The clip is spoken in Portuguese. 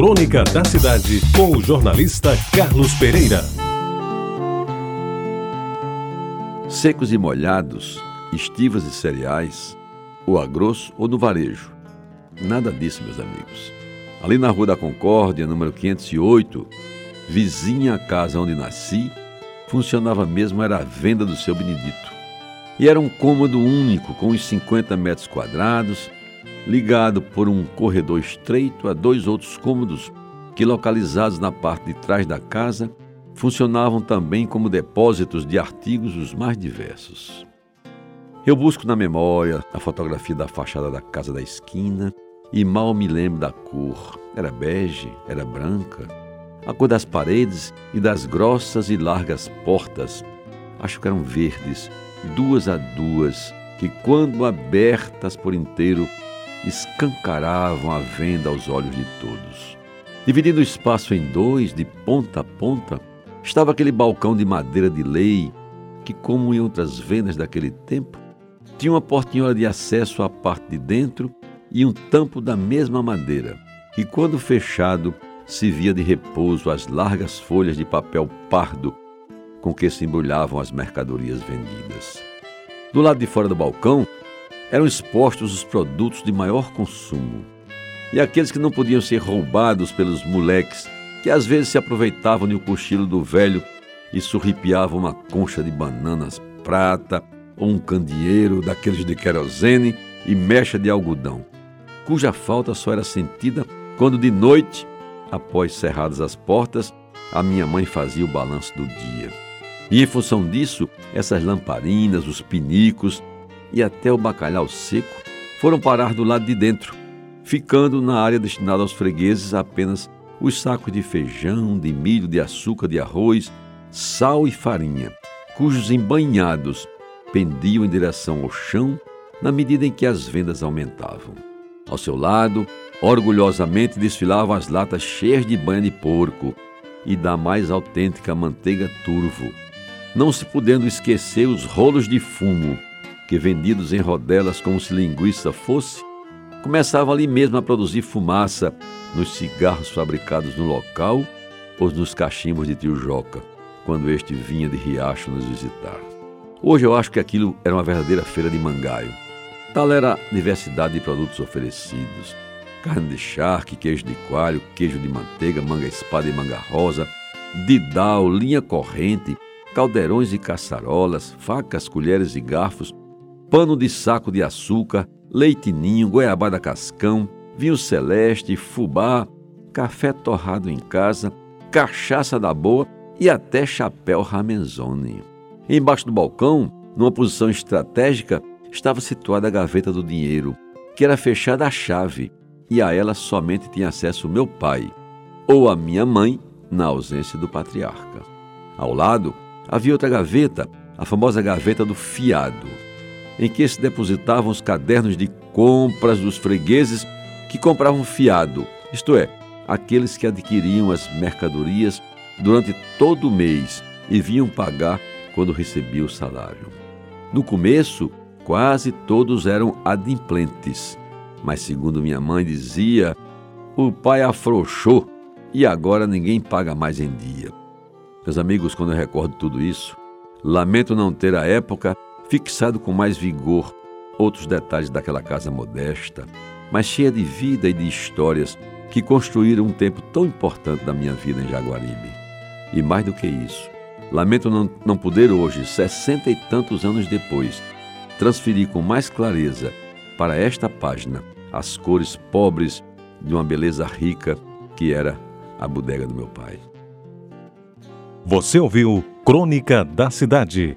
Crônica da Cidade, com o jornalista Carlos Pereira. Secos e molhados, estivas e cereais, ou a grosso ou no varejo. Nada disso, meus amigos. Ali na Rua da Concórdia, número 508, vizinha à casa onde nasci, funcionava mesmo era a venda do seu Benedito. E era um cômodo único, com uns 50 metros quadrados, ligado por um corredor estreito a dois outros cômodos que, localizados na parte de trás da casa, funcionavam também como depósitos de artigos os mais diversos. Eu busco na memória a fotografia da fachada da casa da esquina e mal me lembro da cor. Era bege, era branca. A cor das paredes e das grossas e largas portas, acho que eram verdes, duas a duas, que, quando abertas por inteiro, escancaravam a venda aos olhos de todos. Dividindo o espaço em dois, de ponta a ponta, estava aquele balcão de madeira de lei que, como em outras vendas daquele tempo, tinha uma portinhola de acesso à parte de dentro e um tampo da mesma madeira, e quando fechado se via de repouso as largas folhas de papel pardo com que se embrulhavam as mercadorias vendidas. Do lado de fora do balcão eram expostos os produtos de maior consumo. E aqueles que não podiam ser roubados pelos moleques, que às vezes se aproveitavam do cochilo do velho e surripiavam uma concha de bananas prata ou um candeeiro daqueles de querosene e mecha de algodão, cuja falta só era sentida quando de noite, após cerradas as portas, a minha mãe fazia o balanço do dia. E em função disso, essas lamparinas, os pinicos e até o bacalhau seco foram parar do lado de dentro, ficando na área destinada aos fregueses apenas os sacos de feijão, de milho, de açúcar, de arroz, sal e farinha, cujos embanhados pendiam em direção ao chão na medida em que as vendas aumentavam. Ao seu lado, orgulhosamente desfilavam as latas cheias de banha de porco e da mais autêntica manteiga turvo, não se podendo esquecer os rolos de fumo que, vendidos em rodelas como se linguiça fosse, começavam ali mesmo a produzir fumaça nos cigarros fabricados no local ou nos cachimbos de tio Joca, quando este vinha de Riacho nos visitar. Hoje eu acho que aquilo era uma verdadeira feira de mangaio. Tal era a diversidade de produtos oferecidos: carne de charque, queijo de coalho, queijo de manteiga, manga espada e manga rosa, didal, linha corrente, caldeirões e caçarolas, facas, colheres e garfos, pano de saco de açúcar, leitinho, goiabada cascão, vinho celeste, fubá, café torrado em casa, cachaça da boa e até chapéu ramenzone. Embaixo do balcão, numa posição estratégica, estava situada a gaveta do dinheiro, que era fechada à chave, e a ela somente tinha acesso meu pai, ou a minha mãe, na ausência do patriarca. Ao lado, havia outra gaveta, a famosa gaveta do fiado em que se depositavam os cadernos de compras dos fregueses que compravam fiado, isto é, aqueles que adquiriam as mercadorias durante todo o mês e vinham pagar quando recebiam o salário. No começo, quase todos eram adimplentes, mas segundo minha mãe dizia, o pai afrouxou e agora ninguém paga mais em dia. Meus amigos, quando eu recordo tudo isso, lamento não ter a época fixado com mais vigor outros detalhes daquela casa modesta, mas cheia de vida e de histórias que construíram um tempo tão importante da minha vida em Jaguaribe. E mais do que isso, lamento não, não poder hoje, sessenta e tantos anos depois, transferir com mais clareza para esta página as cores pobres de uma beleza rica que era a bodega do meu pai. Você ouviu Crônica da Cidade